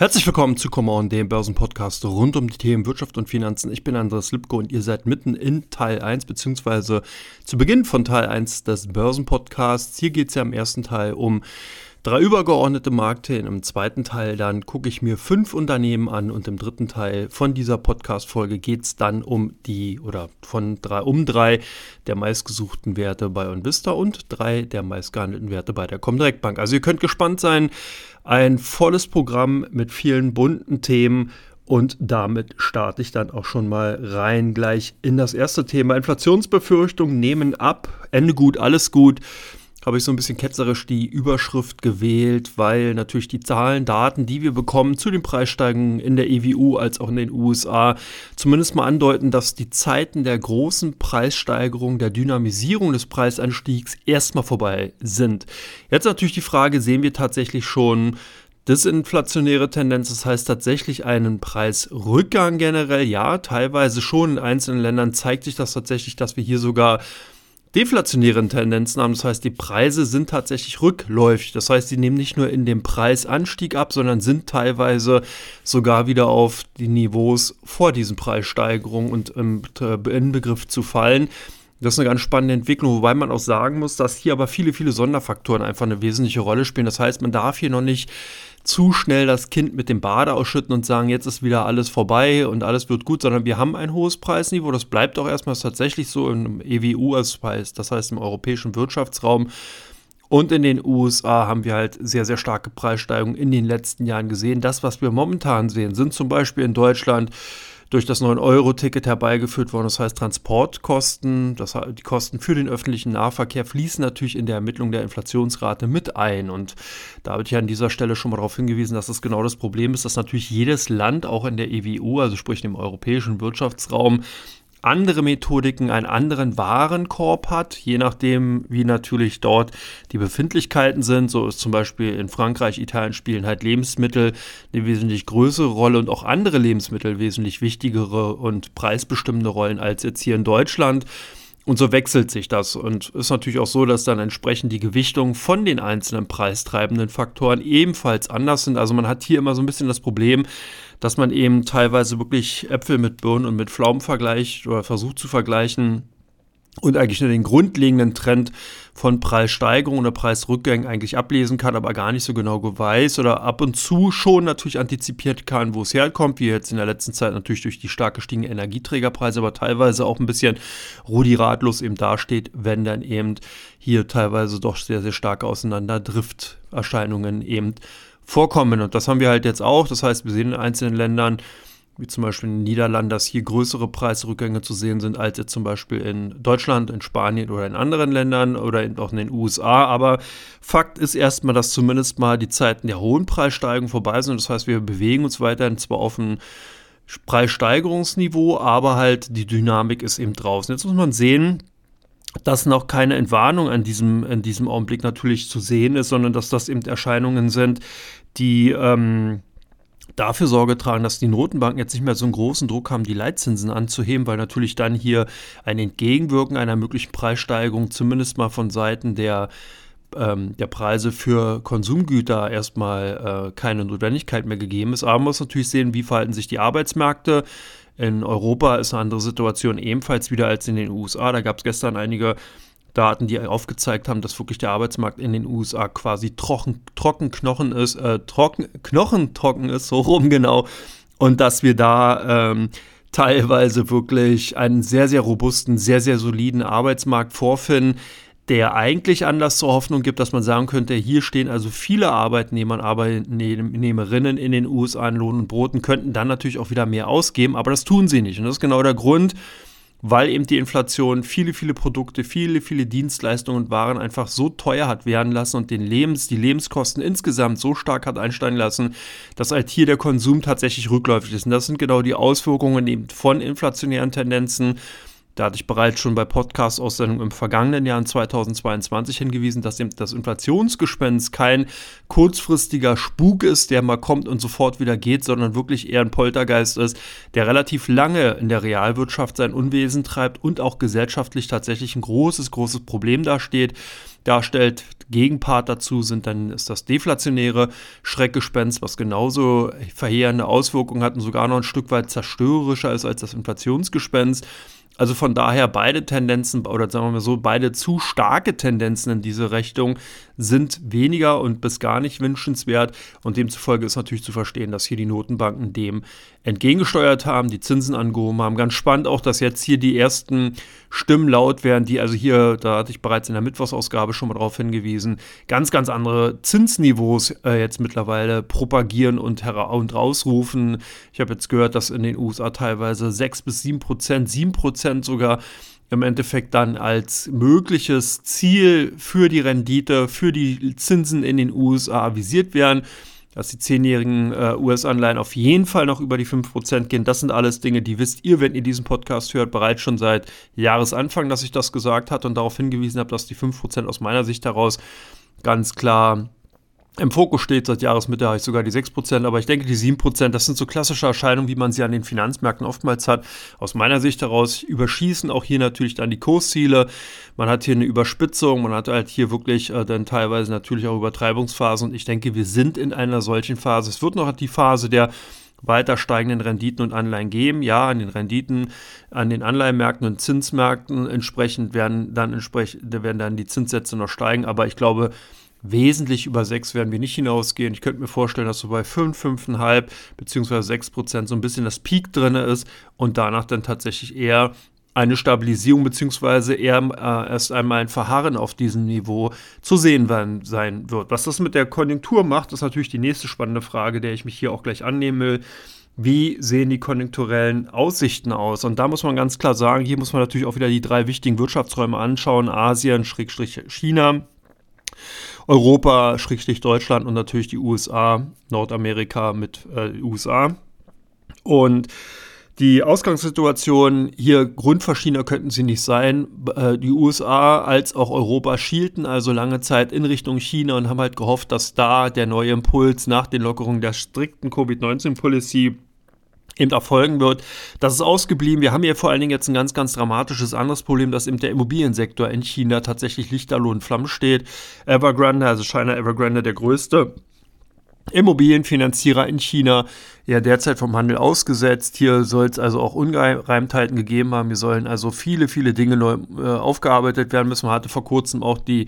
Herzlich willkommen zu Come On, dem Börsenpodcast rund um die Themen Wirtschaft und Finanzen. Ich bin Andreas Lipko und ihr seid mitten in Teil 1 beziehungsweise zu Beginn von Teil 1 des Börsenpodcasts. Hier geht es ja im ersten Teil um drei übergeordnete Marktthemen. Im zweiten Teil dann gucke ich mir fünf Unternehmen an und im dritten Teil von dieser Podcast-Folge geht es dann um die oder von drei um drei der meistgesuchten Werte bei Onvista und drei der meistgehandelten Werte bei der Comdirect Bank. Also ihr könnt gespannt sein, ein volles Programm mit vielen bunten Themen. Und damit starte ich dann auch schon mal rein gleich in das erste Thema. Inflationsbefürchtungen nehmen ab. Ende gut, alles gut habe ich so ein bisschen ketzerisch die Überschrift gewählt, weil natürlich die Zahlen, Daten, die wir bekommen zu den Preissteigerungen in der EWU als auch in den USA, zumindest mal andeuten, dass die Zeiten der großen Preissteigerung, der Dynamisierung des Preisanstiegs erstmal vorbei sind. Jetzt natürlich die Frage, sehen wir tatsächlich schon Disinflationäre Tendenz, das heißt tatsächlich einen Preisrückgang generell, ja, teilweise schon in einzelnen Ländern zeigt sich das tatsächlich, dass wir hier sogar deflationären Tendenzen haben. Das heißt, die Preise sind tatsächlich rückläufig. Das heißt, sie nehmen nicht nur in dem Preisanstieg ab, sondern sind teilweise sogar wieder auf die Niveaus vor diesen Preissteigerungen und im Begriff zu fallen. Das ist eine ganz spannende Entwicklung, wobei man auch sagen muss, dass hier aber viele, viele Sonderfaktoren einfach eine wesentliche Rolle spielen. Das heißt, man darf hier noch nicht zu schnell das Kind mit dem Bade ausschütten und sagen, jetzt ist wieder alles vorbei und alles wird gut, sondern wir haben ein hohes Preisniveau. Das bleibt auch erstmal tatsächlich so im EWU, das heißt im europäischen Wirtschaftsraum. Und in den USA haben wir halt sehr, sehr starke Preissteigerungen in den letzten Jahren gesehen. Das, was wir momentan sehen, sind zum Beispiel in Deutschland durch das 9-Euro-Ticket herbeigeführt worden. Das heißt, Transportkosten, das, die Kosten für den öffentlichen Nahverkehr fließen natürlich in der Ermittlung der Inflationsrate mit ein. Und da habe ich an dieser Stelle schon mal darauf hingewiesen, dass das genau das Problem ist, dass natürlich jedes Land, auch in der EWU, also sprich dem europäischen Wirtschaftsraum, andere Methodiken, einen anderen Warenkorb hat, je nachdem, wie natürlich dort die Befindlichkeiten sind. So ist zum Beispiel in Frankreich, Italien spielen halt Lebensmittel eine wesentlich größere Rolle und auch andere Lebensmittel wesentlich wichtigere und preisbestimmende Rollen als jetzt hier in Deutschland. Und so wechselt sich das. Und ist natürlich auch so, dass dann entsprechend die Gewichtung von den einzelnen preistreibenden Faktoren ebenfalls anders sind. Also man hat hier immer so ein bisschen das Problem, dass man eben teilweise wirklich Äpfel mit Birnen und mit Pflaumen vergleicht oder versucht zu vergleichen und eigentlich nur den grundlegenden Trend von Preissteigerung oder Preisrückgängen eigentlich ablesen kann, aber gar nicht so genau weiß oder ab und zu schon natürlich antizipiert kann, wo es herkommt, wie jetzt in der letzten Zeit natürlich durch die stark gestiegenen Energieträgerpreise, aber teilweise auch ein bisschen Rudi ratlos eben dasteht, wenn dann eben hier teilweise doch sehr, sehr starke Auseinanderdrifterscheinungen eben vorkommen. Und das haben wir halt jetzt auch. Das heißt, wir sehen in einzelnen Ländern, wie zum Beispiel in den Niederlanden, dass hier größere Preisrückgänge zu sehen sind, als jetzt zum Beispiel in Deutschland, in Spanien oder in anderen Ländern oder in, auch in den USA. Aber Fakt ist erstmal, dass zumindest mal die Zeiten der hohen Preissteigerung vorbei sind. Das heißt, wir bewegen uns weiterhin zwar auf ein Preissteigerungsniveau, aber halt die Dynamik ist eben draußen. Jetzt muss man sehen, dass noch keine Entwarnung an diesem, in diesem Augenblick natürlich zu sehen ist, sondern dass das eben Erscheinungen sind, die ähm, dafür Sorge tragen, dass die Notenbanken jetzt nicht mehr so einen großen Druck haben, die Leitzinsen anzuheben, weil natürlich dann hier ein Entgegenwirken einer möglichen Preissteigerung zumindest mal von Seiten der ähm, der Preise für Konsumgüter erstmal äh, keine Notwendigkeit mehr gegeben ist. Aber man muss natürlich sehen, wie verhalten sich die Arbeitsmärkte. In Europa ist eine andere Situation ebenfalls wieder als in den USA. Da gab es gestern einige Daten, die aufgezeigt haben, dass wirklich der Arbeitsmarkt in den USA quasi trocken, trocken Knochen ist, äh, trocken, Knochen trocken ist, so rum genau. Und dass wir da ähm, teilweise wirklich einen sehr, sehr robusten, sehr, sehr soliden Arbeitsmarkt vorfinden, der eigentlich Anlass zur Hoffnung gibt, dass man sagen könnte, hier stehen also viele Arbeitnehmer und Arbeitnehmerinnen in den USA an Lohn und Broten, könnten dann natürlich auch wieder mehr ausgeben, aber das tun sie nicht. Und das ist genau der Grund, weil eben die Inflation viele, viele Produkte, viele, viele Dienstleistungen und Waren einfach so teuer hat werden lassen und den Lebens, die Lebenskosten insgesamt so stark hat einsteigen lassen, dass halt hier der Konsum tatsächlich rückläufig ist. Und das sind genau die Auswirkungen eben von inflationären Tendenzen Da hatte ich bereits schon bei Podcast-Aussendungen im vergangenen Jahr in 2022 hingewiesen, dass eben das Inflationsgespenst kein kurzfristiger Spuk ist, der mal kommt und sofort wieder geht, sondern wirklich eher ein Poltergeist ist, der relativ lange in der Realwirtschaft sein Unwesen treibt und auch gesellschaftlich tatsächlich ein großes, großes Problem dasteht darstellt. Gegenpart dazu sind dann ist das deflationäre Schreckgespenst, was genauso verheerende Auswirkungen hat und sogar noch ein Stück weit zerstörerischer ist als das Inflationsgespenst. Also von daher beide Tendenzen oder sagen wir mal so, beide zu starke Tendenzen in diese Richtung sind weniger und bis gar nicht wünschenswert. Und demzufolge ist natürlich zu verstehen, dass hier die Notenbanken dem entgegengesteuert haben, die Zinsen angehoben haben. Ganz spannend auch, dass jetzt hier die ersten Stimmen laut werden, die also hier, da hatte ich bereits in der Mittwochsausgabe schon mal darauf hingewiesen, ganz, ganz andere Zinsniveaus äh, jetzt mittlerweile propagieren und, und rausrufen. Ich habe jetzt gehört, dass in den USA teilweise 6 bis 7 Prozent, 7 Prozent sogar im Endeffekt dann als mögliches Ziel für die Rendite, für die Zinsen in den USA avisiert werden, dass die zehnjährigen äh, US-Anleihen auf jeden Fall noch über die 5% gehen. Das sind alles Dinge, die wisst ihr, wenn ihr diesen Podcast hört, bereits schon seit Jahresanfang, dass ich das gesagt hatte und darauf hingewiesen habe, dass die 5% aus meiner Sicht heraus ganz klar im Fokus steht seit Jahresmitte habe ich sogar die 6%, aber ich denke, die 7%, das sind so klassische Erscheinungen, wie man sie an den Finanzmärkten oftmals hat. Aus meiner Sicht heraus überschießen auch hier natürlich dann die Kursziele. Man hat hier eine Überspitzung, man hat halt hier wirklich äh, dann teilweise natürlich auch Übertreibungsphasen und ich denke, wir sind in einer solchen Phase. Es wird noch die Phase der weiter steigenden Renditen und Anleihen geben. Ja, an den Renditen, an den Anleihenmärkten und Zinsmärkten entsprechend werden dann entsprechend werden dann die Zinssätze noch steigen, aber ich glaube, Wesentlich über 6 werden wir nicht hinausgehen. Ich könnte mir vorstellen, dass so bei 5, 5,5 bzw. 6 Prozent so ein bisschen das Peak drin ist und danach dann tatsächlich eher eine Stabilisierung bzw. eher äh, erst einmal ein Verharren auf diesem Niveau zu sehen sein wird. Was das mit der Konjunktur macht, ist natürlich die nächste spannende Frage, der ich mich hier auch gleich annehmen will. Wie sehen die konjunkturellen Aussichten aus? Und da muss man ganz klar sagen, hier muss man natürlich auch wieder die drei wichtigen Wirtschaftsräume anschauen, Asien, Schrägstrich China Europa, Schrägstrich Deutschland und natürlich die USA, Nordamerika mit äh, USA. Und die Ausgangssituation hier grundverschiedener könnten sie nicht sein. Äh, die USA als auch Europa schielten also lange Zeit in Richtung China und haben halt gehofft, dass da der neue Impuls nach den Lockerungen der strikten Covid-19-Policy eben erfolgen wird. Das ist ausgeblieben. Wir haben hier vor allen Dingen jetzt ein ganz, ganz dramatisches anderes Problem, dass eben der Immobiliensektor in China tatsächlich lichterloh in Flammen steht. Evergrande, also China Evergrande, der größte Immobilienfinanzierer in China, ja derzeit vom Handel ausgesetzt. Hier soll es also auch Ungereimtheiten gegeben haben. Hier sollen also viele, viele Dinge neu äh, aufgearbeitet werden müssen. Man hatte vor kurzem auch die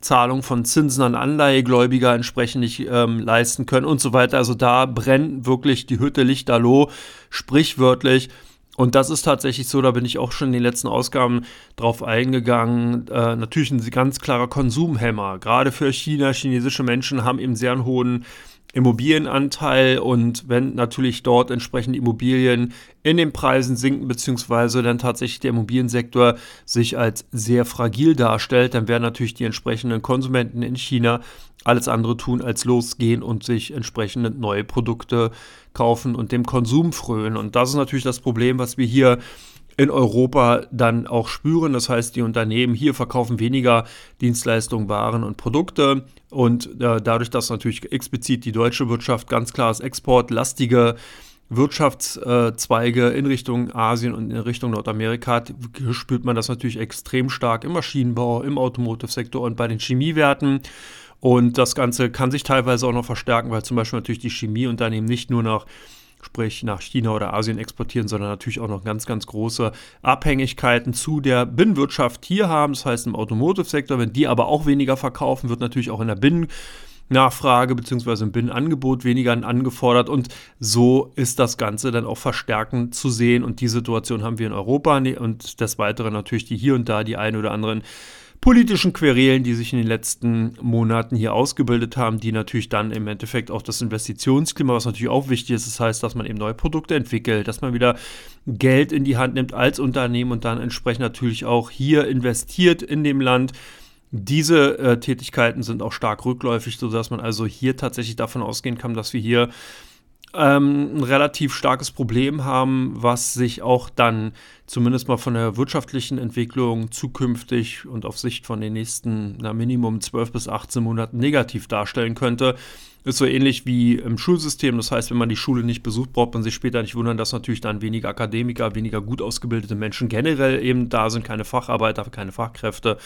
Zahlung von Zinsen an Anleihegläubiger entsprechend nicht ähm, leisten können und so weiter. Also da brennt wirklich die Hütte lichterloh, sprichwörtlich. Und das ist tatsächlich so, da bin ich auch schon in den letzten Ausgaben drauf eingegangen. Äh, natürlich ein ganz klarer Konsumhemmer. Gerade für China, chinesische Menschen haben eben sehr einen hohen Immobilienanteil und wenn natürlich dort entsprechend Immobilien in den Preisen sinken, beziehungsweise dann tatsächlich der Immobiliensektor sich als sehr fragil darstellt, dann werden natürlich die entsprechenden Konsumenten in China alles andere tun, als losgehen und sich entsprechende neue Produkte kaufen und dem Konsum frönen. Und das ist natürlich das Problem, was wir hier in Europa dann auch spüren. Das heißt, die Unternehmen hier verkaufen weniger Dienstleistungen, Waren und Produkte. Und äh, dadurch, dass natürlich explizit die deutsche Wirtschaft ganz klar als exportlastige Wirtschaftszweige in Richtung Asien und in Richtung Nordamerika hat, spürt man das natürlich extrem stark im Maschinenbau, im Automotive-Sektor und bei den Chemiewerten. Und das Ganze kann sich teilweise auch noch verstärken, weil zum Beispiel natürlich die Chemieunternehmen nicht nur nach sprich nach China oder Asien exportieren, sondern natürlich auch noch ganz, ganz große Abhängigkeiten zu der Binnenwirtschaft hier haben. Das heißt im Automotive-Sektor, wenn die aber auch weniger verkaufen, wird natürlich auch in der Binnennachfrage bzw. im Binnenangebot weniger angefordert und so ist das Ganze dann auch verstärkend zu sehen und die Situation haben wir in Europa und des Weiteren natürlich die hier und da die ein oder anderen politischen Querelen, die sich in den letzten Monaten hier ausgebildet haben, die natürlich dann im Endeffekt auch das Investitionsklima, was natürlich auch wichtig ist, das heißt, dass man eben neue Produkte entwickelt, dass man wieder Geld in die Hand nimmt als Unternehmen und dann entsprechend natürlich auch hier investiert in dem Land. Diese äh, Tätigkeiten sind auch stark rückläufig, sodass man also hier tatsächlich davon ausgehen kann, dass wir hier ähm, ein relativ starkes Problem haben, was sich auch dann zumindest mal von der wirtschaftlichen Entwicklung zukünftig und auf Sicht von den nächsten na, Minimum 12 bis 18 Monaten negativ darstellen könnte. Ist so ähnlich wie im Schulsystem. Das heißt, wenn man die Schule nicht besucht, braucht man sich später nicht wundern, dass natürlich dann weniger Akademiker, weniger gut ausgebildete Menschen generell eben da sind, keine Facharbeiter, keine Fachkräfte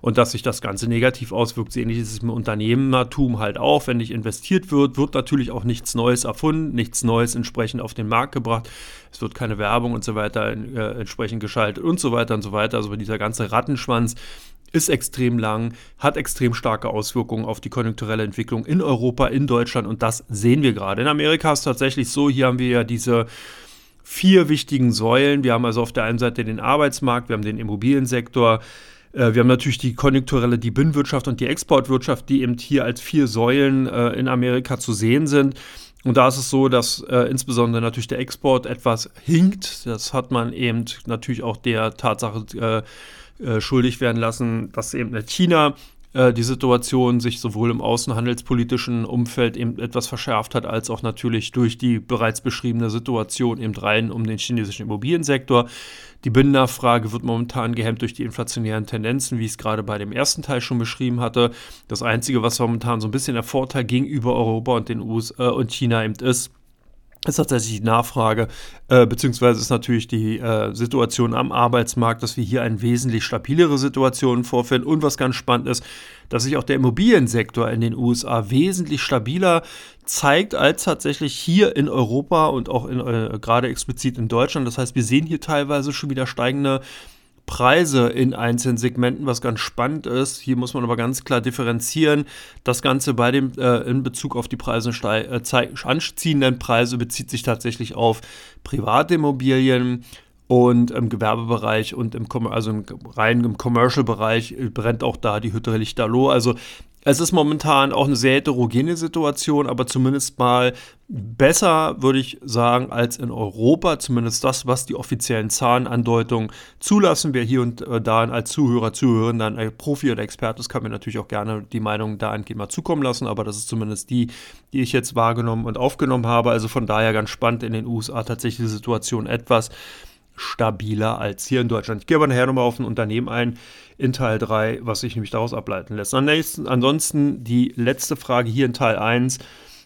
und dass sich das Ganze negativ auswirkt. So ähnlich ist es im Unternehmertum halt auch. Wenn nicht investiert wird, wird natürlich auch nichts Neues erfunden, nichts Neues entsprechend auf den Markt gebracht. Es wird keine Werbung und so weiter äh, entsprechend geschaltet und so weiter und so weiter. Also dieser ganze Rattenschwanz ist extrem lang, hat extrem starke Auswirkungen auf die konjunkturelle Entwicklung in Europa, in Deutschland und das sehen wir gerade. In Amerika ist es tatsächlich so, hier haben wir ja diese vier wichtigen Säulen. Wir haben also auf der einen Seite den Arbeitsmarkt, wir haben den Immobiliensektor, äh, wir haben natürlich die konjunkturelle, die Binnenwirtschaft und die Exportwirtschaft, die eben hier als vier Säulen äh, in Amerika zu sehen sind. Und da ist es so, dass äh, insbesondere natürlich der Export etwas hinkt. Das hat man eben natürlich auch der Tatsache äh, äh, schuldig werden lassen, dass eben in China äh, die Situation sich sowohl im außenhandelspolitischen Umfeld eben etwas verschärft hat, als auch natürlich durch die bereits beschriebene Situation eben rein um den chinesischen Immobiliensektor. Die Binnennachfrage wird momentan gehemmt durch die inflationären Tendenzen, wie ich es gerade bei dem ersten Teil schon beschrieben hatte. Das Einzige, was momentan so ein bisschen der Vorteil gegenüber Europa und den USA äh, und China eben ist, ist tatsächlich die Nachfrage, äh, beziehungsweise ist natürlich die äh, Situation am Arbeitsmarkt, dass wir hier eine wesentlich stabilere Situation vorfinden. Und was ganz spannend ist, dass sich auch der Immobiliensektor in den USA wesentlich stabiler zeigt als tatsächlich hier in Europa und auch in, äh, gerade explizit in Deutschland. Das heißt, wir sehen hier teilweise schon wieder steigende Preise in einzelnen Segmenten, was ganz spannend ist. Hier muss man aber ganz klar differenzieren. Das Ganze bei dem äh, in Bezug auf die Preise äh, anziehenden Preise bezieht sich tatsächlich auf private Immobilien und im Gewerbebereich und im, also im rein im Commercial-Bereich brennt auch da die Hütte lichterloh. Also es ist momentan auch eine sehr heterogene Situation, aber zumindest mal besser, würde ich sagen, als in Europa. Zumindest das, was die offiziellen Zahlenandeutungen zulassen. Wer hier und äh, da als Zuhörer, Zuhörerin dann ein Profi oder Experte ist, kann mir natürlich auch gerne die Meinung dahingehend mal zukommen lassen. Aber das ist zumindest die, die ich jetzt wahrgenommen und aufgenommen habe. Also von daher ganz spannend in den USA tatsächlich die Situation etwas stabiler als hier in Deutschland. Ich gehe aber nachher nochmal auf ein Unternehmen ein in Teil 3, was sich nämlich daraus ableiten lässt. Ansonsten die letzte Frage hier in Teil 1,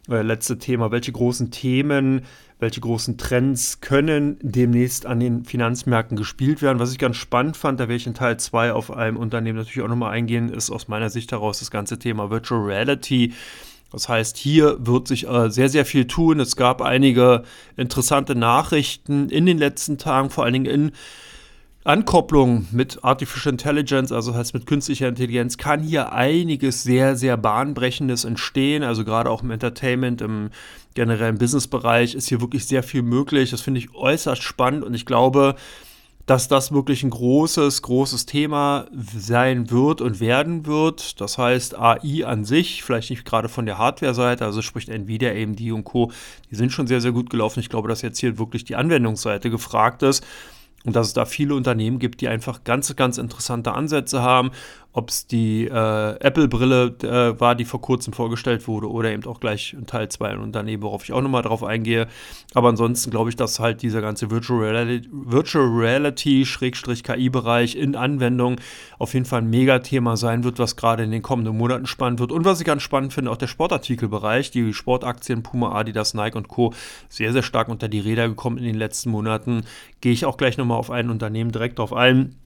äh, letzte Thema, welche großen Themen, welche großen Trends können demnächst an den Finanzmärkten gespielt werden. Was ich ganz spannend fand, da werde ich in Teil 2 auf einem Unternehmen natürlich auch nochmal eingehen, ist aus meiner Sicht heraus das ganze Thema Virtual Reality. Das heißt, hier wird sich äh, sehr, sehr viel tun. Es gab einige interessante Nachrichten in den letzten Tagen, vor allen Dingen in Ankopplung mit Artificial Intelligence, also heißt mit künstlicher Intelligenz, kann hier einiges sehr, sehr bahnbrechendes entstehen. Also gerade auch im Entertainment, im generellen Businessbereich ist hier wirklich sehr viel möglich. Das finde ich äußerst spannend und ich glaube, dass das wirklich ein großes, großes Thema sein wird und werden wird. Das heißt, AI an sich, vielleicht nicht gerade von der Hardware-Seite, also sprich Nvidia, AMD und Co., die sind schon sehr, sehr gut gelaufen. Ich glaube, dass jetzt hier wirklich die Anwendungsseite gefragt ist und dass es da viele Unternehmen gibt, die einfach ganz, ganz interessante Ansätze haben ob es die äh, Apple-Brille äh, war, die vor kurzem vorgestellt wurde, oder eben auch gleich in Teil 2 ein Unternehmen, worauf ich auch nochmal drauf eingehe. Aber ansonsten glaube ich, dass halt dieser ganze Virtual Reality, Virtual Reality KI-Bereich in Anwendung auf jeden Fall ein Megathema sein wird, was gerade in den kommenden Monaten spannend wird. Und was ich ganz spannend finde, auch der Sportartikelbereich, die Sportaktien Puma, Adidas, Nike und Co. sehr, sehr stark unter die Räder gekommen in den letzten Monaten. Gehe ich auch gleich nochmal auf ein Unternehmen direkt drauf ein.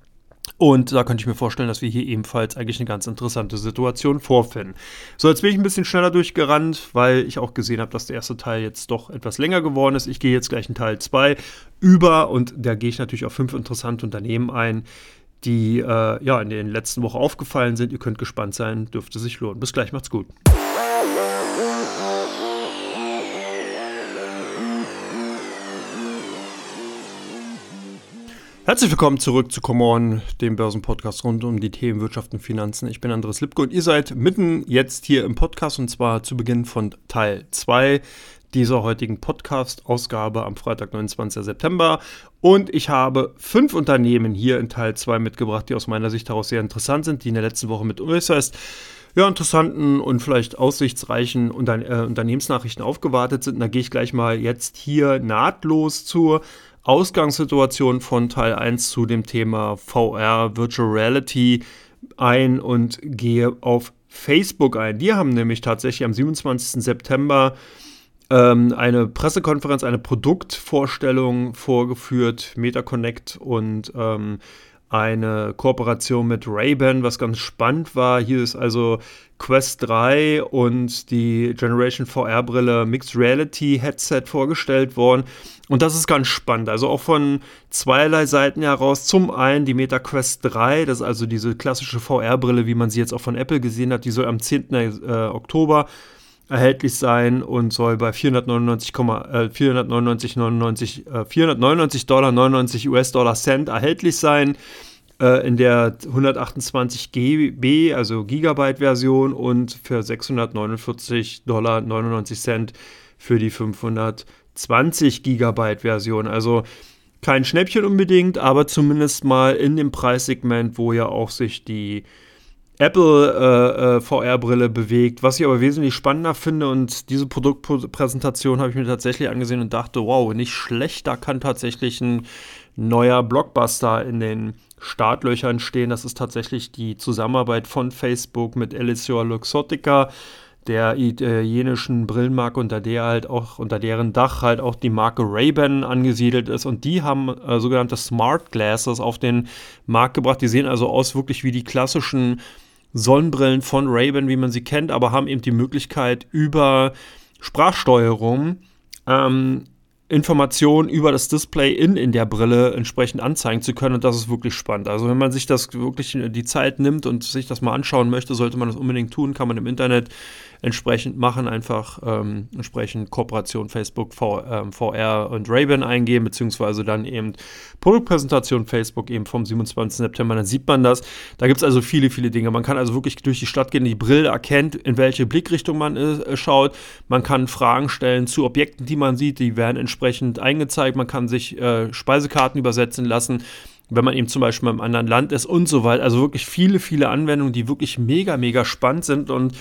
Und da könnte ich mir vorstellen, dass wir hier ebenfalls eigentlich eine ganz interessante Situation vorfinden. So, jetzt bin ich ein bisschen schneller durchgerannt, weil ich auch gesehen habe, dass der erste Teil jetzt doch etwas länger geworden ist. Ich gehe jetzt gleich in Teil 2 über und da gehe ich natürlich auf fünf interessante Unternehmen ein, die äh, ja in den letzten Wochen aufgefallen sind. Ihr könnt gespannt sein, dürfte sich lohnen. Bis gleich, macht's gut. Herzlich willkommen zurück zu Come On, dem Börsenpodcast rund um die Themen Wirtschaft und Finanzen. Ich bin Andres Lipko und ihr seid mitten jetzt hier im Podcast und zwar zu Beginn von Teil 2 dieser heutigen Podcast-Ausgabe am Freitag, 29. September. Und ich habe fünf Unternehmen hier in Teil 2 mitgebracht, die aus meiner Sicht heraus sehr interessant sind, die in der letzten Woche mit äußerst ja, interessanten und vielleicht aussichtsreichen Unter äh, Unternehmensnachrichten aufgewartet sind. Und da gehe ich gleich mal jetzt hier nahtlos zur Ausgangssituation von Teil 1 zu dem Thema VR, Virtual Reality ein und gehe auf Facebook ein. Die haben nämlich tatsächlich am 27. September ähm, eine Pressekonferenz, eine Produktvorstellung vorgeführt, MetaConnect und ähm, eine Kooperation mit Ray-Ban, was ganz spannend war. Hier ist also Quest 3 und die Generation VR-Brille Mixed Reality Headset vorgestellt worden. Und das ist ganz spannend. Also auch von zweierlei Seiten heraus. Zum einen die Meta Quest 3, das ist also diese klassische VR-Brille, wie man sie jetzt auch von Apple gesehen hat. Die soll am 10. Äh, Oktober erhältlich sein und soll bei 499, äh, 499, 99, äh, 499 Dollar 99 US-Dollar Cent erhältlich sein äh, in der 128 GB, also Gigabyte-Version und für 649 Dollar 99 Cent für die 520 Gigabyte-Version. Also kein Schnäppchen unbedingt, aber zumindest mal in dem Preissegment, wo ja auch sich die Apple äh, äh, VR-Brille bewegt. Was ich aber wesentlich spannender finde und diese Produktpräsentation habe ich mir tatsächlich angesehen und dachte, wow, nicht schlecht, da kann tatsächlich ein neuer Blockbuster in den Startlöchern stehen. Das ist tatsächlich die Zusammenarbeit von Facebook mit Elixir Luxottica, der italienischen Brillenmarke, unter der halt auch, unter deren Dach halt auch die Marke Ray-Ban angesiedelt ist. Und die haben äh, sogenannte Smart Glasses auf den Markt gebracht. Die sehen also aus wirklich wie die klassischen Sonnenbrillen von Ray-Ban, wie man sie kennt, aber haben eben die Möglichkeit über Sprachsteuerung ähm, Informationen über das Display in, in der Brille entsprechend anzeigen zu können. Und das ist wirklich spannend. Also wenn man sich das wirklich die Zeit nimmt und sich das mal anschauen möchte, sollte man das unbedingt tun. Kann man im Internet entsprechend machen, einfach ähm, entsprechend Kooperation Facebook, v, ähm, VR und Ray-Ban eingeben, beziehungsweise dann eben Produktpräsentation Facebook eben vom 27. September, dann sieht man das. Da gibt es also viele, viele Dinge. Man kann also wirklich durch die Stadt gehen, die Brille erkennt, in welche Blickrichtung man äh, schaut. Man kann Fragen stellen zu Objekten, die man sieht, die werden entsprechend eingezeigt. Man kann sich äh, Speisekarten übersetzen lassen wenn man eben zum Beispiel in einem anderen Land ist und so weiter. Also wirklich viele, viele Anwendungen, die wirklich mega, mega spannend sind und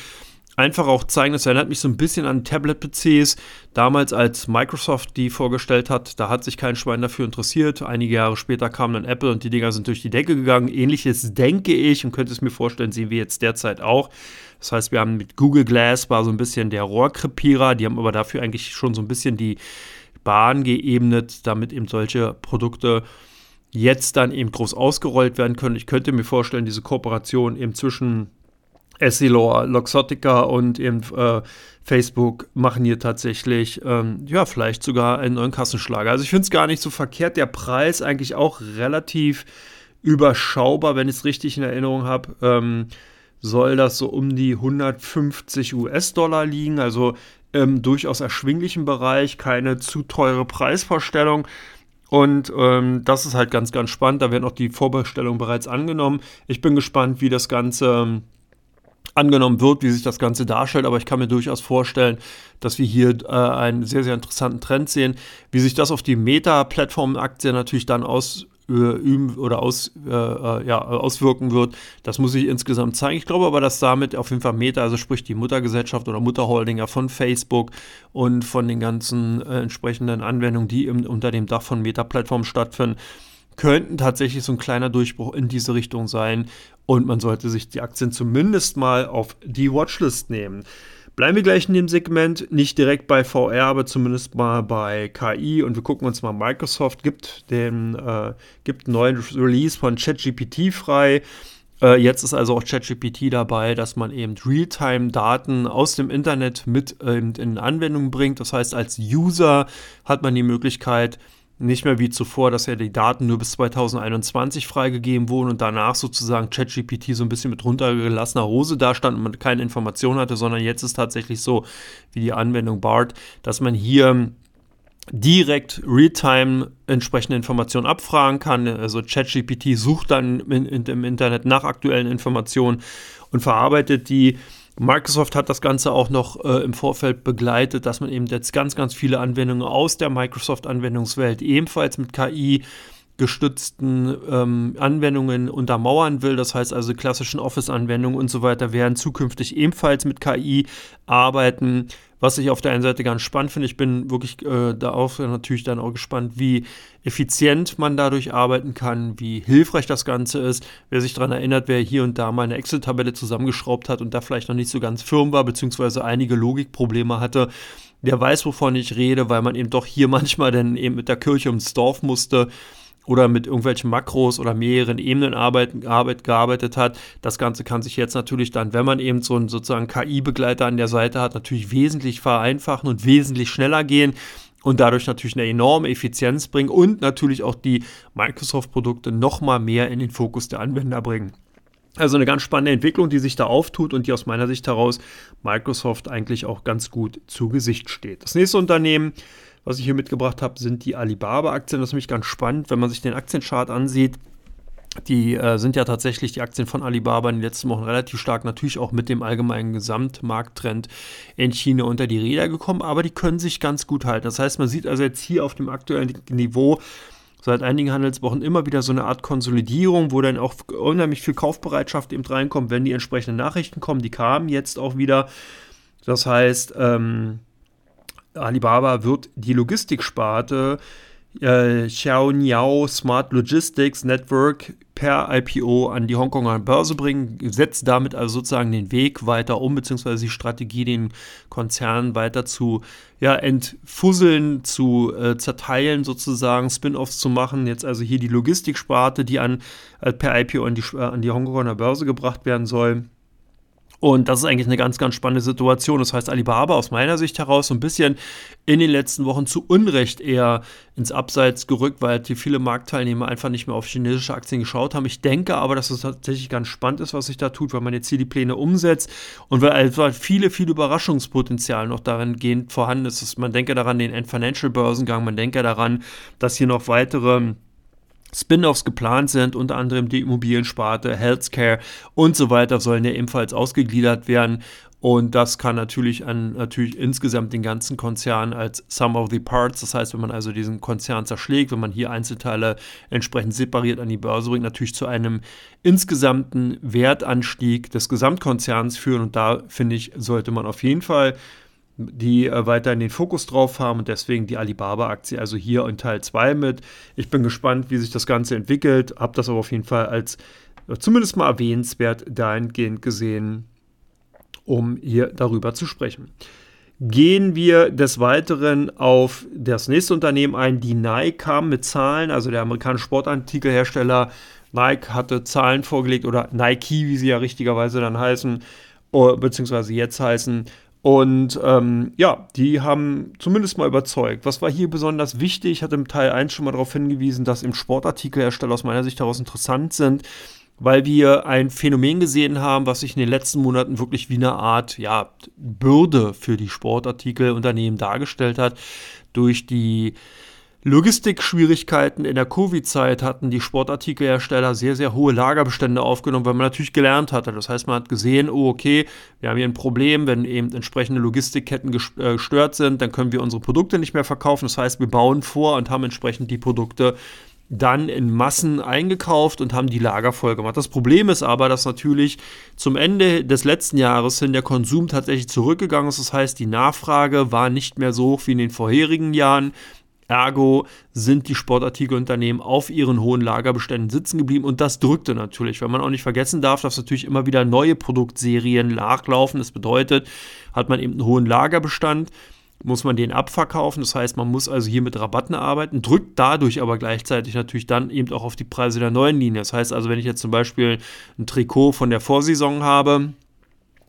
einfach auch zeigen, das erinnert mich so ein bisschen an Tablet-PCs. Damals, als Microsoft die vorgestellt hat, da hat sich kein Schwein dafür interessiert. Einige Jahre später kam dann Apple und die Dinger sind durch die Decke gegangen. Ähnliches denke ich und könnte es mir vorstellen, sehen wir jetzt derzeit auch. Das heißt, wir haben mit Google Glass war so ein bisschen der Rohrkrepierer, die haben aber dafür eigentlich schon so ein bisschen die Bahn geebnet, damit eben solche Produkte jetzt dann eben groß ausgerollt werden können. Ich könnte mir vorstellen, diese Kooperation eben zwischen Essilor, Luxottica und eben äh, Facebook machen hier tatsächlich, ähm, ja, vielleicht sogar einen neuen Kassenschlager. Also ich finde es gar nicht so verkehrt. Der Preis eigentlich auch relativ überschaubar, wenn ich es richtig in Erinnerung habe. Ähm, soll das so um die 150 US-Dollar liegen, also im durchaus erschwinglichen Bereich, keine zu teure Preisvorstellung. Und ähm, das ist halt ganz, ganz spannend. Da werden auch die Vorbestellungen bereits angenommen. Ich bin gespannt, wie das Ganze ähm, angenommen wird, wie sich das Ganze darstellt, aber ich kann mir durchaus vorstellen, dass wir hier äh, einen sehr, sehr interessanten Trend sehen. Wie sich das auf die Meta-Plattform-Aktie natürlich dann ausüben oder aus, äh, äh, ja, auswirken wird, das muss ich insgesamt zeigen. Ich glaube aber, dass damit auf jeden Fall Meta, also sprich die Muttergesellschaft oder Mutterholdinger von Facebook und von den ganzen äh, entsprechenden Anwendungen, die im, unter dem Dach von Meta-Plattformen stattfinden, könnten tatsächlich so ein kleiner Durchbruch in diese Richtung sein und man sollte sich die Aktien zumindest mal auf die Watchlist nehmen. Bleiben wir gleich in dem Segment, nicht direkt bei VR, aber zumindest mal bei KI und wir gucken uns mal Microsoft gibt den äh, gibt einen neuen Release von ChatGPT frei. Äh, jetzt ist also auch ChatGPT dabei, dass man eben Realtime-Daten aus dem Internet mit äh, in Anwendung bringt. Das heißt, als User hat man die Möglichkeit, nicht mehr wie zuvor, dass ja die Daten nur bis 2021 freigegeben wurden und danach sozusagen ChatGPT so ein bisschen mit runtergelassener Hose dastand und man keine Information hatte, sondern jetzt ist tatsächlich so, wie die Anwendung BART, dass man hier direkt Realtime entsprechende Informationen abfragen kann. Also ChatGPT sucht dann im Internet nach aktuellen Informationen und verarbeitet die Microsoft hat das Ganze auch noch äh, im Vorfeld begleitet, dass man eben jetzt ganz, ganz viele Anwendungen aus der Microsoft-Anwendungswelt ebenfalls mit KI gestützten ähm, Anwendungen untermauern will. Das heißt also klassischen Office-Anwendungen und so weiter werden zukünftig ebenfalls mit KI arbeiten. Was ich auf der einen Seite ganz spannend finde. Ich bin wirklich äh, darauf natürlich dann auch gespannt, wie effizient man dadurch arbeiten kann, wie hilfreich das Ganze ist. Wer sich daran erinnert, wer hier und da mal eine Excel-Tabelle zusammengeschraubt hat und da vielleicht noch nicht so ganz firm war, beziehungsweise einige Logikprobleme hatte, der weiß, wovon ich rede, weil man eben doch hier manchmal dann eben mit der Kirche ums Dorf musste oder mit irgendwelchen Makros oder mehreren Ebenen Arbeit, Arbeit gearbeitet hat. Das Ganze kann sich jetzt natürlich dann, wenn man eben so einen sozusagen KI-Begleiter an der Seite hat, natürlich wesentlich vereinfachen und wesentlich schneller gehen und dadurch natürlich eine enorme Effizienz bringen und natürlich auch die Microsoft-Produkte nochmal mehr in den Fokus der Anwender bringen. Also eine ganz spannende Entwicklung, die sich da auftut und die aus meiner Sicht heraus Microsoft eigentlich auch ganz gut zu Gesicht steht. Das nächste Unternehmen was ich hier mitgebracht habe, sind die Alibaba-Aktien. Das ist nämlich ganz spannend, wenn man sich den Aktienchart ansieht. Die äh, sind ja tatsächlich die Aktien von Alibaba in den letzten Wochen relativ stark, natürlich auch mit dem allgemeinen Gesamtmarkttrend in China unter die Räder gekommen, aber die können sich ganz gut halten. Das heißt, man sieht also jetzt hier auf dem aktuellen Niveau seit einigen Handelswochen immer wieder so eine Art Konsolidierung, wo dann auch unheimlich viel Kaufbereitschaft eben reinkommt, wenn die entsprechenden Nachrichten kommen. Die kamen jetzt auch wieder. Das heißt, ähm, Alibaba wird die Logistiksparte äh, Xiaoniao Smart Logistics Network per IPO an die Hongkonger Börse bringen, setzt damit also sozusagen den Weg weiter um, beziehungsweise die Strategie, den Konzern weiter zu ja, entfusseln, zu äh, zerteilen, sozusagen, Spin-offs zu machen. Jetzt also hier die Logistiksparte, die an, äh, per IPO an die, äh, an die Hongkonger Börse gebracht werden soll. Und das ist eigentlich eine ganz, ganz spannende Situation. Das heißt, Alibaba aus meiner Sicht heraus so ein bisschen in den letzten Wochen zu Unrecht eher ins Abseits gerückt, weil die viele Marktteilnehmer einfach nicht mehr auf chinesische Aktien geschaut haben. Ich denke aber, dass es tatsächlich ganz spannend ist, was sich da tut, weil man jetzt hier die Pläne umsetzt und weil einfach viele, viele Überraschungspotenzial noch darin gehend vorhanden ist. Man denke daran den Financial Börsengang, man denke daran, dass hier noch weitere Spin-offs geplant sind, unter anderem die Immobiliensparte, Healthcare und so weiter sollen ja ebenfalls ausgegliedert werden. Und das kann natürlich an natürlich insgesamt den ganzen Konzern als Sum of the Parts, das heißt, wenn man also diesen Konzern zerschlägt, wenn man hier Einzelteile entsprechend separiert an die Börse bringt, natürlich zu einem insgesamten Wertanstieg des Gesamtkonzerns führen. Und da finde ich, sollte man auf jeden Fall die äh, weiterhin den Fokus drauf haben und deswegen die Alibaba-Aktie also hier in Teil 2 mit. Ich bin gespannt, wie sich das Ganze entwickelt, habe das aber auf jeden Fall als äh, zumindest mal erwähnenswert dahingehend gesehen, um hier darüber zu sprechen. Gehen wir des Weiteren auf das nächste Unternehmen ein, die Nike kam mit Zahlen, also der amerikanische Sportartikelhersteller Nike hatte Zahlen vorgelegt oder Nike, wie sie ja richtigerweise dann heißen, beziehungsweise jetzt heißen, und ähm, ja, die haben zumindest mal überzeugt. Was war hier besonders wichtig? Ich hatte im Teil 1 schon mal darauf hingewiesen, dass im Sportartikelhersteller aus meiner Sicht heraus interessant sind, weil wir ein Phänomen gesehen haben, was sich in den letzten Monaten wirklich wie eine Art ja, Bürde für die Sportartikelunternehmen dargestellt hat. Durch die Logistikschwierigkeiten in der Covid-Zeit hatten die Sportartikelhersteller sehr, sehr hohe Lagerbestände aufgenommen, weil man natürlich gelernt hatte. Das heißt, man hat gesehen, oh, okay, wir haben hier ein Problem, wenn eben entsprechende Logistikketten äh, gestört sind, dann können wir unsere Produkte nicht mehr verkaufen. Das heißt, wir bauen vor und haben entsprechend die Produkte dann in Massen eingekauft und haben die Lager voll gemacht. Das Problem ist aber, dass natürlich zum Ende des letzten Jahres hin der Konsum tatsächlich zurückgegangen ist. Das heißt, die Nachfrage war nicht mehr so hoch wie in den vorherigen Jahren. Ergo sind die Sportartikelunternehmen auf ihren hohen Lagerbeständen sitzen geblieben und das drückte natürlich, weil man auch nicht vergessen darf, dass natürlich immer wieder neue Produktserien nachlaufen. Das bedeutet, hat man eben einen hohen Lagerbestand, muss man den abverkaufen. Das heißt, man muss also hier mit Rabatten arbeiten, drückt dadurch aber gleichzeitig natürlich dann eben auch auf die Preise der neuen Linie. Das heißt also, wenn ich jetzt zum Beispiel ein Trikot von der Vorsaison habe,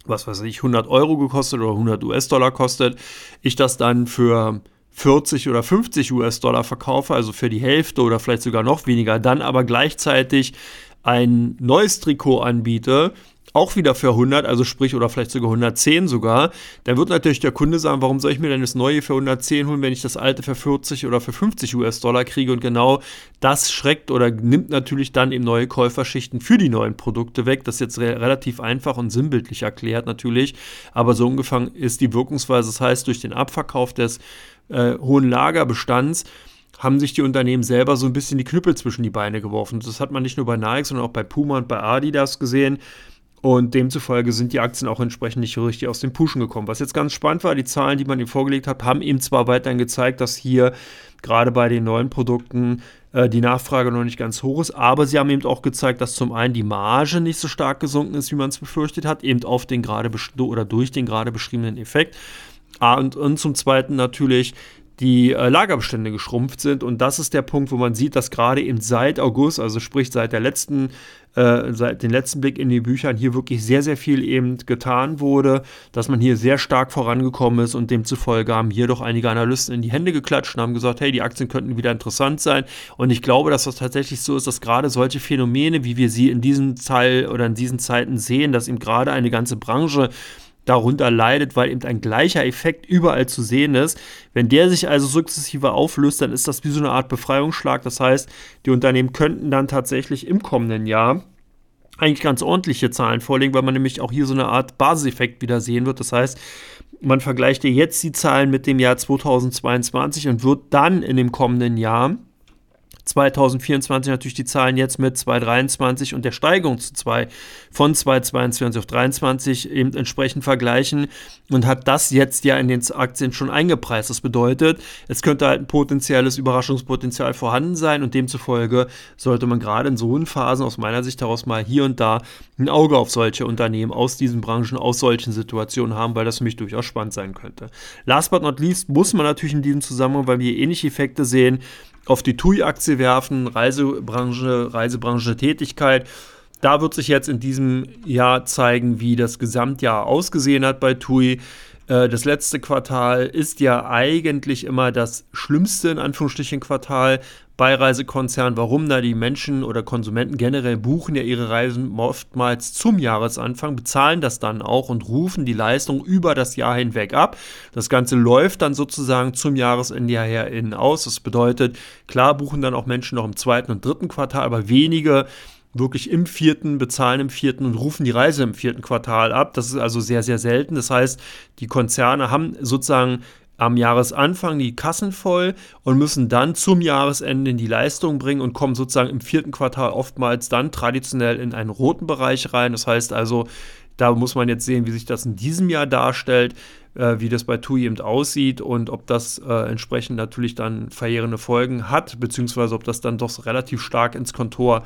was weiß ich, 100 Euro gekostet oder 100 US-Dollar kostet, ich das dann für 40 oder 50 US-Dollar verkaufe, also für die Hälfte oder vielleicht sogar noch weniger, dann aber gleichzeitig ein neues Trikot anbiete, auch wieder für 100, also sprich oder vielleicht sogar 110 sogar, dann wird natürlich der Kunde sagen, warum soll ich mir denn das neue für 110 holen, wenn ich das alte für 40 oder für 50 US-Dollar kriege und genau das schreckt oder nimmt natürlich dann eben neue Käuferschichten für die neuen Produkte weg. Das ist jetzt re relativ einfach und sinnbildlich erklärt natürlich, aber so ungefähr ist die Wirkungsweise, das heißt durch den Abverkauf des äh, hohen Lagerbestands haben sich die Unternehmen selber so ein bisschen die Knüppel zwischen die Beine geworfen. Das hat man nicht nur bei Nike, sondern auch bei Puma und bei Adidas gesehen. Und demzufolge sind die Aktien auch entsprechend nicht richtig aus dem Pushen gekommen. Was jetzt ganz spannend war, die Zahlen, die man ihm vorgelegt hat, haben ihm zwar weiterhin gezeigt, dass hier gerade bei den neuen Produkten äh, die Nachfrage noch nicht ganz hoch ist, aber sie haben eben auch gezeigt, dass zum einen die Marge nicht so stark gesunken ist, wie man es befürchtet hat, eben auf den gerade oder durch den gerade beschriebenen Effekt. Und, und zum Zweiten natürlich die äh, Lagerbestände geschrumpft sind. Und das ist der Punkt, wo man sieht, dass gerade eben seit August, also sprich seit der letzten, äh, seit den letzten Blick in die Büchern hier wirklich sehr, sehr viel eben getan wurde, dass man hier sehr stark vorangekommen ist und demzufolge haben hier doch einige Analysten in die Hände geklatscht und haben gesagt, hey, die Aktien könnten wieder interessant sein. Und ich glaube, dass das tatsächlich so ist, dass gerade solche Phänomene, wie wir sie in diesem Teil oder in diesen Zeiten sehen, dass eben gerade eine ganze Branche darunter leidet, weil eben ein gleicher Effekt überall zu sehen ist. Wenn der sich also sukzessive auflöst, dann ist das wie so eine Art Befreiungsschlag. Das heißt, die Unternehmen könnten dann tatsächlich im kommenden Jahr eigentlich ganz ordentliche Zahlen vorlegen, weil man nämlich auch hier so eine Art Basiseffekt wieder sehen wird. Das heißt, man vergleicht jetzt die Zahlen mit dem Jahr 2022 und wird dann in dem kommenden Jahr 2024 natürlich die Zahlen jetzt mit 2,23 und der Steigerung zu 2 von 2,22 auf 23 eben entsprechend vergleichen und hat das jetzt ja in den Aktien schon eingepreist. Das bedeutet, es könnte halt ein potenzielles Überraschungspotenzial vorhanden sein und demzufolge sollte man gerade in so Phasen aus meiner Sicht heraus mal hier und da ein Auge auf solche Unternehmen aus diesen Branchen, aus solchen Situationen haben, weil das für mich durchaus spannend sein könnte. Last but not least muss man natürlich in diesem Zusammenhang, weil wir ähnliche Effekte sehen, auf die TUI-Aktie werfen, Reisebranche, Reisebranche Tätigkeit. Da wird sich jetzt in diesem Jahr zeigen, wie das Gesamtjahr ausgesehen hat bei TUI. Äh, das letzte Quartal ist ja eigentlich immer das schlimmste in Anführungsstrichen Quartal bei Reisekonzernen. Warum? Da die Menschen oder Konsumenten generell buchen ja ihre Reisen oftmals zum Jahresanfang, bezahlen das dann auch und rufen die Leistung über das Jahr hinweg ab. Das Ganze läuft dann sozusagen zum Jahresende her in aus. Das bedeutet, klar buchen dann auch Menschen noch im zweiten und dritten Quartal, aber wenige wirklich im vierten, bezahlen im vierten und rufen die Reise im vierten Quartal ab. Das ist also sehr, sehr selten. Das heißt, die Konzerne haben sozusagen am Jahresanfang die Kassen voll und müssen dann zum Jahresende in die Leistung bringen und kommen sozusagen im vierten Quartal oftmals dann traditionell in einen roten Bereich rein. Das heißt also, da muss man jetzt sehen, wie sich das in diesem Jahr darstellt, äh, wie das bei TUI eben aussieht und ob das äh, entsprechend natürlich dann verheerende Folgen hat, beziehungsweise ob das dann doch relativ stark ins Kontor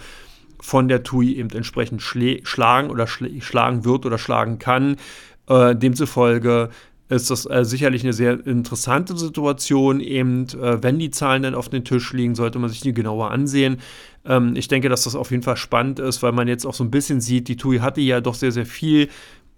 von der TUI eben entsprechend schlagen oder schl schlagen wird oder schlagen kann. Äh, demzufolge ist das äh, sicherlich eine sehr interessante Situation. Eben, äh, wenn die Zahlen dann auf den Tisch liegen, sollte man sich die genauer ansehen. Ähm, ich denke, dass das auf jeden Fall spannend ist, weil man jetzt auch so ein bisschen sieht, die TUI hatte ja doch sehr, sehr viel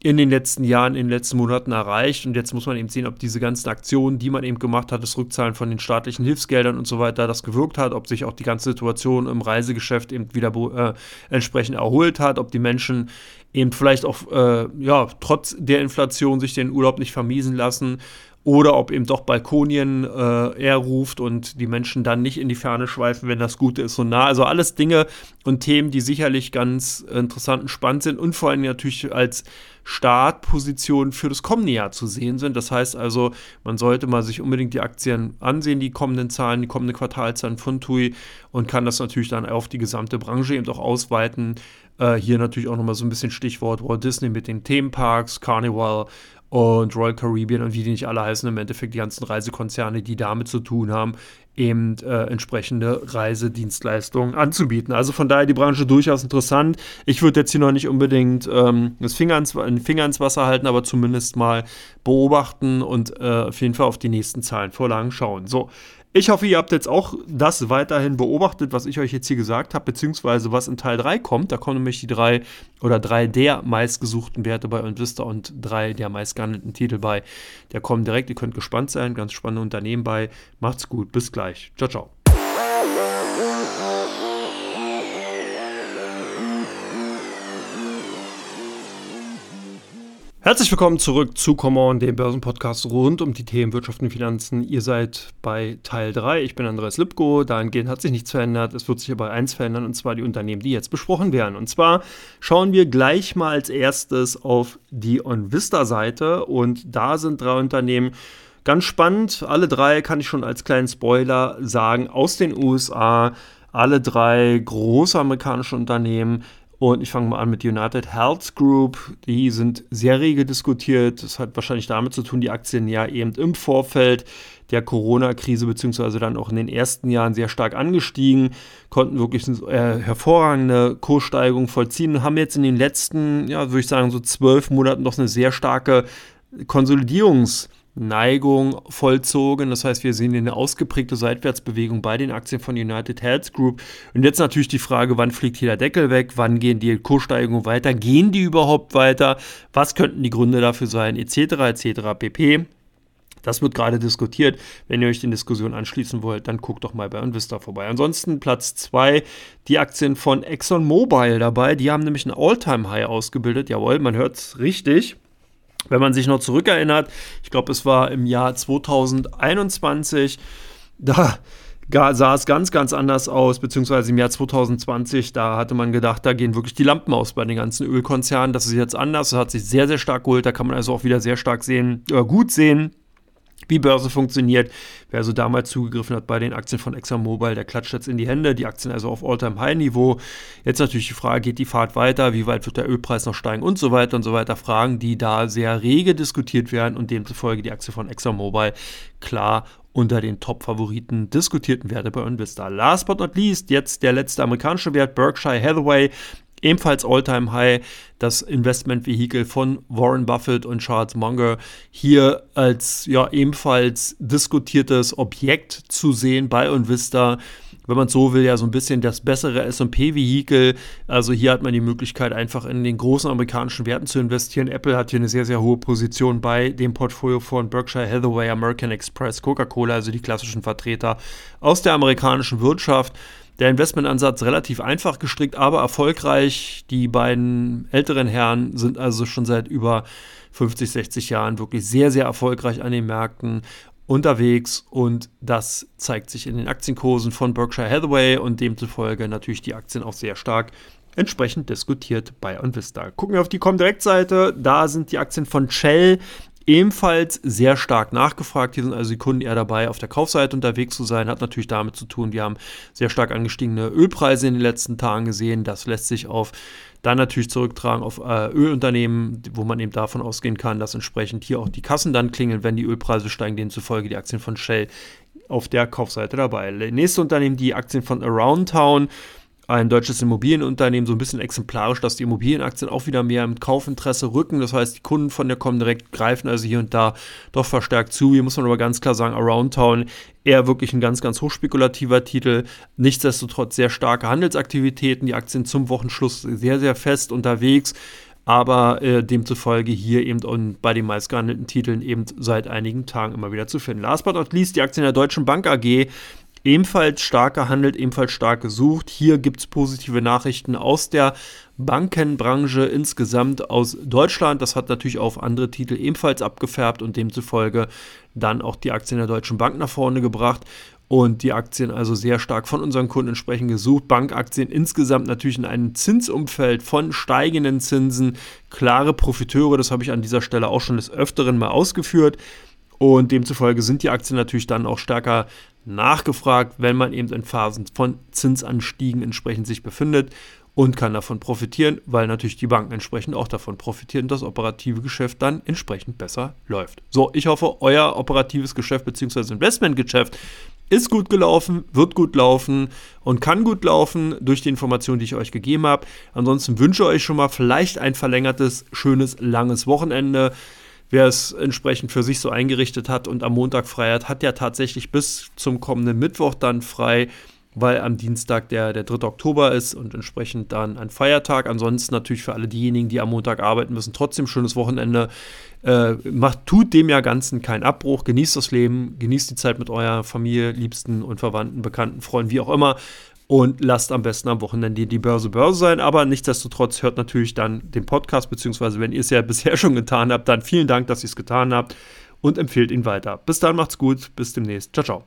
in den letzten Jahren, in den letzten Monaten erreicht. Und jetzt muss man eben sehen, ob diese ganzen Aktionen, die man eben gemacht hat, das Rückzahlen von den staatlichen Hilfsgeldern und so weiter, das gewirkt hat, ob sich auch die ganze Situation im Reisegeschäft eben wieder äh, entsprechend erholt hat, ob die Menschen eben vielleicht auch, äh, ja, trotz der Inflation sich den Urlaub nicht vermiesen lassen oder ob eben doch Balkonien äh, er ruft und die Menschen dann nicht in die Ferne schweifen, wenn das Gute ist so nah. Also alles Dinge und Themen, die sicherlich ganz interessant und spannend sind und vor allem natürlich als Startposition für das kommende Jahr zu sehen sind. Das heißt also, man sollte mal sich unbedingt die Aktien ansehen, die kommenden Zahlen, die kommenden Quartalzahlen von TUI und kann das natürlich dann auf die gesamte Branche eben auch ausweiten. Äh, hier natürlich auch nochmal so ein bisschen Stichwort Walt Disney mit den Themenparks, Carnival und Royal Caribbean und wie die nicht alle heißen, im Endeffekt die ganzen Reisekonzerne, die damit zu tun haben, eben äh, entsprechende Reisedienstleistungen anzubieten. Also von daher die Branche durchaus interessant. Ich würde jetzt hier noch nicht unbedingt ähm, das Finger ins, den Finger ins Wasser halten, aber zumindest mal beobachten und äh, auf jeden Fall auf die nächsten Zahlenvorlagen schauen. So, ich hoffe, ihr habt jetzt auch das weiterhin beobachtet, was ich euch jetzt hier gesagt habe, beziehungsweise was in Teil 3 kommt. Da kommen nämlich die drei oder drei der meistgesuchten Werte bei Invista und drei der meistgehandelten Titel bei. Der kommen direkt. Ihr könnt gespannt sein. Ganz spannende Unternehmen bei. Macht's gut. Bis gleich. Ciao, ciao. Herzlich willkommen zurück zu Come On, dem Börsenpodcast rund um die Themen Wirtschaft und Finanzen. Ihr seid bei Teil 3. Ich bin Andreas Lipko. Dahingehend hat sich nichts verändert. Es wird sich aber eins verändern, und zwar die Unternehmen, die jetzt besprochen werden. Und zwar schauen wir gleich mal als erstes auf die OnVista-Seite. Und da sind drei Unternehmen, Ganz spannend, alle drei kann ich schon als kleinen Spoiler sagen, aus den USA, alle drei große amerikanische Unternehmen, und ich fange mal an mit United Health Group. Die sind sehr rege diskutiert. Das hat wahrscheinlich damit zu tun, die Aktien ja eben im Vorfeld der Corona-Krise beziehungsweise dann auch in den ersten Jahren sehr stark angestiegen, konnten wirklich eine äh, hervorragende Kurssteigerung vollziehen und haben jetzt in den letzten, ja, würde ich sagen, so zwölf Monaten doch eine sehr starke Konsolidierungs- Neigung vollzogen. Das heißt, wir sehen eine ausgeprägte Seitwärtsbewegung bei den Aktien von United Health Group. Und jetzt natürlich die Frage, wann fliegt hier der Deckel weg? Wann gehen die Kurssteigerungen weiter? Gehen die überhaupt weiter? Was könnten die Gründe dafür sein? Etc. etc. pp. Das wird gerade diskutiert. Wenn ihr euch den Diskussionen anschließen wollt, dann guckt doch mal bei Invista vorbei. Ansonsten Platz 2, die Aktien von ExxonMobil dabei. Die haben nämlich ein All-Time-High ausgebildet. Jawohl, man hört es richtig. Wenn man sich noch zurückerinnert, ich glaube, es war im Jahr 2021, da sah es ganz, ganz anders aus, beziehungsweise im Jahr 2020, da hatte man gedacht, da gehen wirklich die Lampen aus bei den ganzen Ölkonzernen. Das ist jetzt anders, das hat sich sehr, sehr stark geholt. Da kann man also auch wieder sehr stark sehen, äh, gut sehen, wie Börse funktioniert. Wer also damals zugegriffen hat bei den Aktien von ExxonMobil, der klatscht jetzt in die Hände. Die Aktien also auf All-Time-High-Niveau. Jetzt natürlich die Frage, geht die Fahrt weiter? Wie weit wird der Ölpreis noch steigen? Und so weiter und so weiter. Fragen, die da sehr rege diskutiert werden und demzufolge die Aktie von ExxonMobil klar unter den Top-Favoriten diskutierten Werte bei Invista. Last but not least, jetzt der letzte amerikanische Wert, Berkshire Hathaway, Ebenfalls All-Time High, das Investmentvehikel von Warren Buffett und Charles Munger hier als ja ebenfalls diskutiertes Objekt zu sehen bei Invista. Wenn man so will, ja so ein bisschen das bessere SP-Vehikel. Also hier hat man die Möglichkeit, einfach in den großen amerikanischen Werten zu investieren. Apple hat hier eine sehr, sehr hohe Position bei dem Portfolio von Berkshire Hathaway, American Express, Coca-Cola, also die klassischen Vertreter aus der amerikanischen Wirtschaft. Der Investmentansatz relativ einfach gestrickt, aber erfolgreich. Die beiden älteren Herren sind also schon seit über 50, 60 Jahren wirklich sehr, sehr erfolgreich an den Märkten unterwegs und das zeigt sich in den Aktienkursen von Berkshire Hathaway und demzufolge natürlich die Aktien auch sehr stark entsprechend diskutiert bei OnVista. Gucken wir auf die Comdirect-Seite, da sind die Aktien von Shell ebenfalls sehr stark nachgefragt. Hier sind also die Kunden eher dabei, auf der Kaufseite unterwegs zu sein. Hat natürlich damit zu tun, wir haben sehr stark angestiegene Ölpreise in den letzten Tagen gesehen. Das lässt sich auf dann natürlich zurücktragen auf äh, Ölunternehmen, wo man eben davon ausgehen kann, dass entsprechend hier auch die Kassen dann klingeln, wenn die Ölpreise steigen, demzufolge die Aktien von Shell auf der Kaufseite dabei. Nächste Unternehmen, die Aktien von Around Town ein deutsches Immobilienunternehmen so ein bisschen exemplarisch, dass die Immobilienaktien auch wieder mehr im Kaufinteresse rücken. Das heißt, die Kunden von der Comdirect greifen also hier und da doch verstärkt zu. Hier muss man aber ganz klar sagen, Around Town eher wirklich ein ganz, ganz hochspekulativer Titel. Nichtsdestotrotz sehr starke Handelsaktivitäten. Die Aktien zum Wochenschluss sehr, sehr fest unterwegs aber äh, demzufolge hier eben und bei den meistgehandelten Titeln eben seit einigen Tagen immer wieder zu finden. Last but not least die Aktien der Deutschen Bank AG ebenfalls stark gehandelt, ebenfalls stark gesucht. Hier gibt es positive Nachrichten aus der Bankenbranche insgesamt aus Deutschland. Das hat natürlich auf andere Titel ebenfalls abgefärbt und demzufolge dann auch die Aktien der Deutschen Bank nach vorne gebracht und die Aktien also sehr stark von unseren Kunden entsprechend gesucht. Bankaktien insgesamt natürlich in einem Zinsumfeld von steigenden Zinsen, klare Profiteure, das habe ich an dieser Stelle auch schon des Öfteren mal ausgeführt. Und demzufolge sind die Aktien natürlich dann auch stärker nachgefragt, wenn man eben in Phasen von Zinsanstiegen entsprechend sich befindet und kann davon profitieren, weil natürlich die Banken entsprechend auch davon profitieren, dass das operative Geschäft dann entsprechend besser läuft. So, ich hoffe, euer operatives Geschäft bzw. Investmentgeschäft ist gut gelaufen, wird gut laufen und kann gut laufen durch die Informationen, die ich euch gegeben habe. Ansonsten wünsche ich euch schon mal vielleicht ein verlängertes, schönes, langes Wochenende wer es entsprechend für sich so eingerichtet hat und am Montag frei hat, hat ja tatsächlich bis zum kommenden Mittwoch dann frei, weil am Dienstag der, der 3. Oktober ist und entsprechend dann ein Feiertag. Ansonsten natürlich für alle diejenigen, die am Montag arbeiten müssen, trotzdem schönes Wochenende. Äh, macht, tut dem ja Ganzen keinen Abbruch. Genießt das Leben, genießt die Zeit mit eurer Familie, Liebsten und Verwandten, Bekannten, Freunden, wie auch immer. Und lasst am besten am Wochenende die Börse Börse sein. Aber nichtsdestotrotz hört natürlich dann den Podcast, beziehungsweise wenn ihr es ja bisher schon getan habt, dann vielen Dank, dass ihr es getan habt und empfehlt ihn weiter. Bis dann, macht's gut, bis demnächst. Ciao, ciao.